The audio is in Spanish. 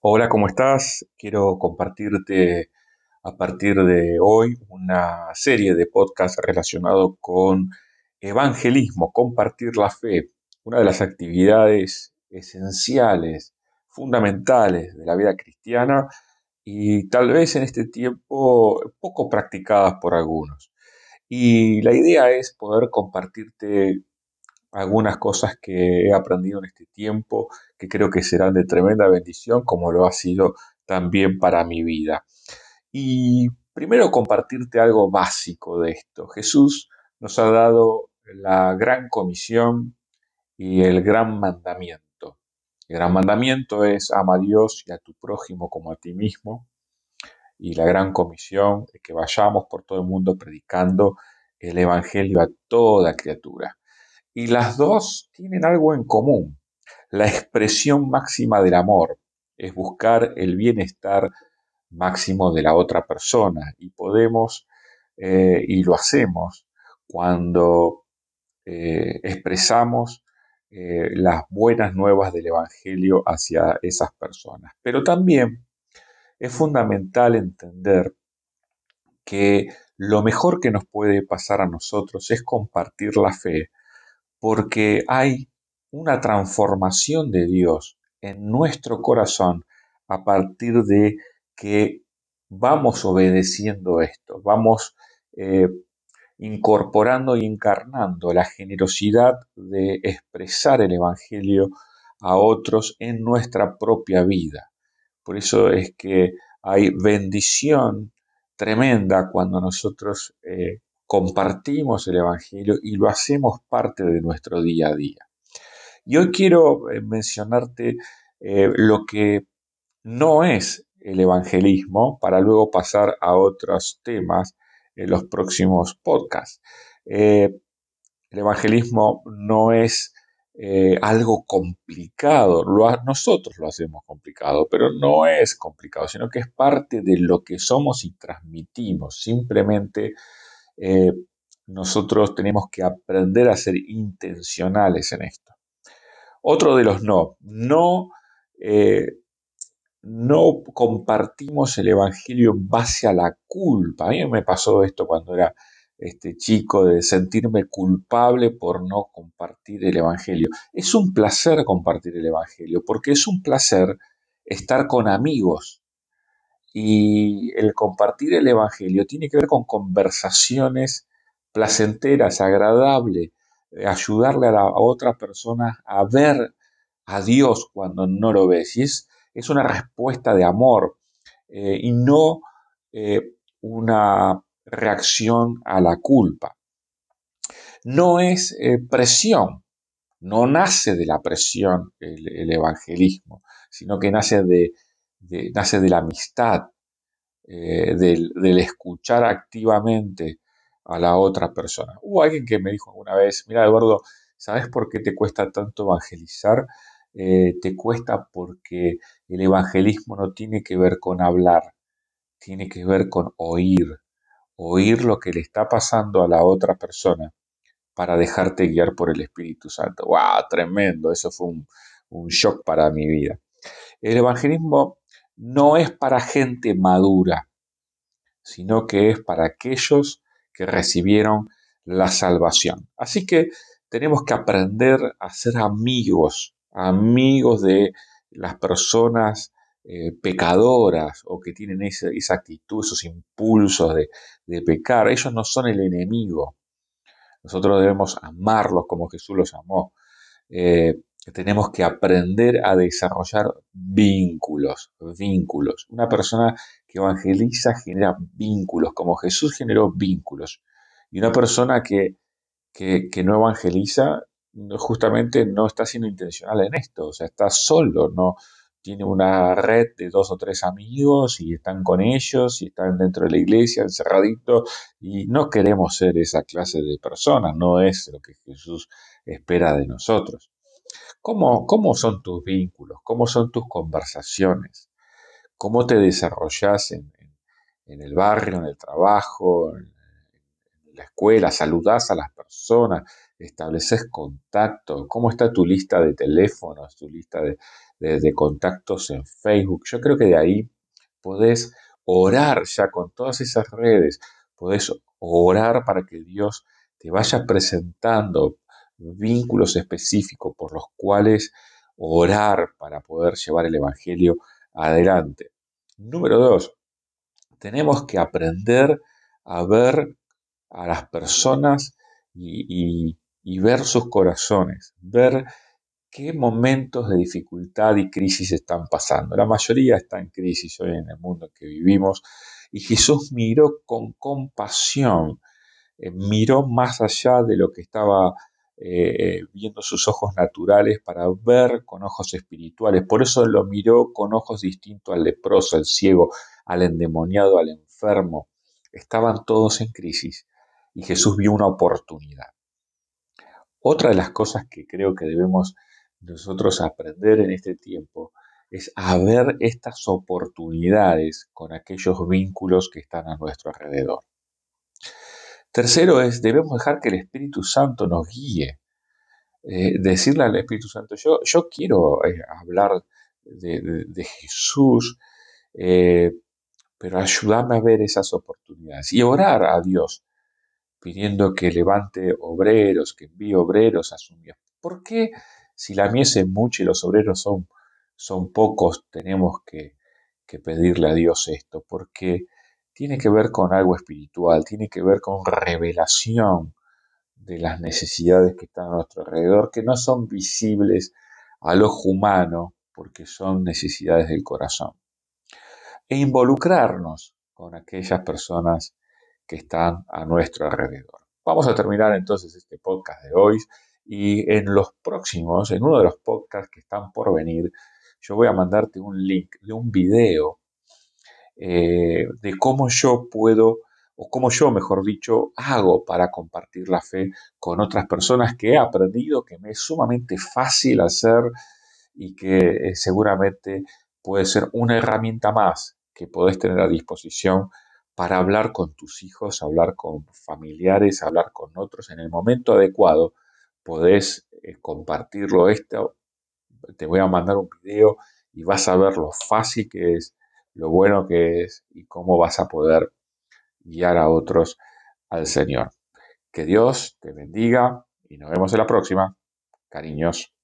Hola, ¿cómo estás? Quiero compartirte a partir de hoy una serie de podcasts relacionados con evangelismo, compartir la fe, una de las actividades esenciales, fundamentales de la vida cristiana y tal vez en este tiempo poco practicadas por algunos. Y la idea es poder compartirte algunas cosas que he aprendido en este tiempo que creo que serán de tremenda bendición, como lo ha sido también para mi vida. Y primero compartirte algo básico de esto. Jesús nos ha dado la gran comisión y el gran mandamiento. El gran mandamiento es ama a Dios y a tu prójimo como a ti mismo. Y la gran comisión es que vayamos por todo el mundo predicando el Evangelio a toda criatura. Y las dos tienen algo en común. La expresión máxima del amor es buscar el bienestar máximo de la otra persona y podemos, eh, y lo hacemos, cuando eh, expresamos eh, las buenas nuevas del Evangelio hacia esas personas. Pero también es fundamental entender que lo mejor que nos puede pasar a nosotros es compartir la fe porque hay una transformación de Dios en nuestro corazón a partir de que vamos obedeciendo esto, vamos eh, incorporando y encarnando la generosidad de expresar el Evangelio a otros en nuestra propia vida. Por eso es que hay bendición tremenda cuando nosotros eh, compartimos el Evangelio y lo hacemos parte de nuestro día a día. Y hoy quiero eh, mencionarte eh, lo que no es el evangelismo para luego pasar a otros temas en los próximos podcasts. Eh, el evangelismo no es algo complicado, nosotros lo hacemos complicado, pero no es complicado, sino que es parte de lo que somos y transmitimos. Simplemente eh, nosotros tenemos que aprender a ser intencionales en esto. Otro de los no, no, eh, no compartimos el Evangelio en base a la culpa. A mí me pasó esto cuando era este chico de sentirme culpable por no compartir el Evangelio. Es un placer compartir el Evangelio porque es un placer estar con amigos, y el compartir el Evangelio tiene que ver con conversaciones placenteras, agradables, eh, ayudarle a, la, otra persona a ver a Dios cuando no lo ves. Y es, una respuesta de amor eh, y no eh, una reacción a la culpa. No es presión, no nace de la presión el evangelismo, sino que nace de, nace de la amistad, eh, del, escuchar activamente a la otra persona. Hubo alguien que me dijo alguna vez, mira Eduardo, ¿sabes por qué te cuesta tanto evangelizar? Eh, te cuesta porque el evangelismo no tiene que ver con hablar, tiene que ver con oír, oír lo que le está pasando a la otra persona para dejarte guiar por el Espíritu Santo. ¡Wow! Tremendo, eso fue un shock para mi vida. El evangelismo no es para gente madura, sino que es para aquellos que recibieron la salvación. Así que tenemos que aprender a ser amigos, amigos de las personas eh, pecadoras o que tienen esa, actitud, esos impulsos de, pecar. Ellos no son el enemigo. Nosotros debemos amarlos como Jesús los amó. Eh, tenemos que aprender a desarrollar vínculos, vínculos. Una persona que evangeliza genera vínculos, como Jesús generó vínculos. Y una persona que, que, no evangeliza justamente no está siendo intencional en esto, o sea, está solo, no tiene una red de dos o tres amigos y están con ellos y están dentro de la iglesia encerraditos y no queremos ser esa clase de personas, no es lo que Jesús espera de nosotros. ¿Cómo, son tus vínculos? ¿Cómo son tus conversaciones? ¿Cómo te desarrollas en, el barrio, en el trabajo, en, la escuela? ¿Saludas a las personas? ¿Estableces contacto? ¿Cómo está tu lista de teléfonos, tu lista de, de, contactos en Facebook. Yo creo que de ahí podés orar ya con todas esas redes, podés orar para que Dios te vaya presentando vínculos específicos por los cuales orar para poder llevar el Evangelio adelante. Número dos, tenemos que aprender a ver a las personas y, ver sus corazones, ver qué momentos de dificultad y crisis están pasando. La mayoría está en crisis hoy en el mundo en que vivimos y Jesús miró con compasión, eh, miró más allá de lo que estaba eh, viendo sus ojos naturales para ver con ojos espirituales. Por eso lo miró con ojos distintos al leproso, al ciego, al endemoniado, al enfermo. Estaban todos en crisis y Jesús vio una oportunidad. Otra de las cosas que creo que debemos nosotros aprender en este tiempo es a ver estas oportunidades con aquellos vínculos que están a nuestro alrededor. Tercero es, debemos dejar que el Espíritu Santo nos guíe. Eh, decirle al Espíritu Santo, yo, yo quiero eh, hablar de, Jesús, eh, pero ayúdame a ver esas oportunidades y orar a Dios pidiendo que levante obreros, que envíe obreros a su mies. ¿Por qué si la mies es mucha y los obreros son, son pocos, tenemos que, que pedirle a Dios esto? Porque tiene que ver con algo espiritual, tiene que ver con revelación de las necesidades que están a nuestro alrededor, que no son visibles al ojo humano, porque son necesidades del corazón. E involucrarnos con aquellas personas que están a nuestro alrededor. Vamos a terminar entonces este podcast de hoy y en los próximos, en uno de los podcasts que están por venir, yo voy a mandarte un link de un video eh, de cómo yo puedo, o cómo yo, mejor dicho, hago para compartir la fe con otras personas que he aprendido que me es sumamente fácil hacer y que eh, seguramente puede ser una herramienta más que podés tener a disposición para hablar con tus hijos, hablar con familiares, hablar con otros en el momento adecuado. Podés eh, compartirlo esto. Te voy a mandar un video y vas a ver lo fácil que es lo bueno que es y cómo vas a poder guiar a otros al Señor. Que Dios te bendiga y nos vemos en la próxima. Cariños.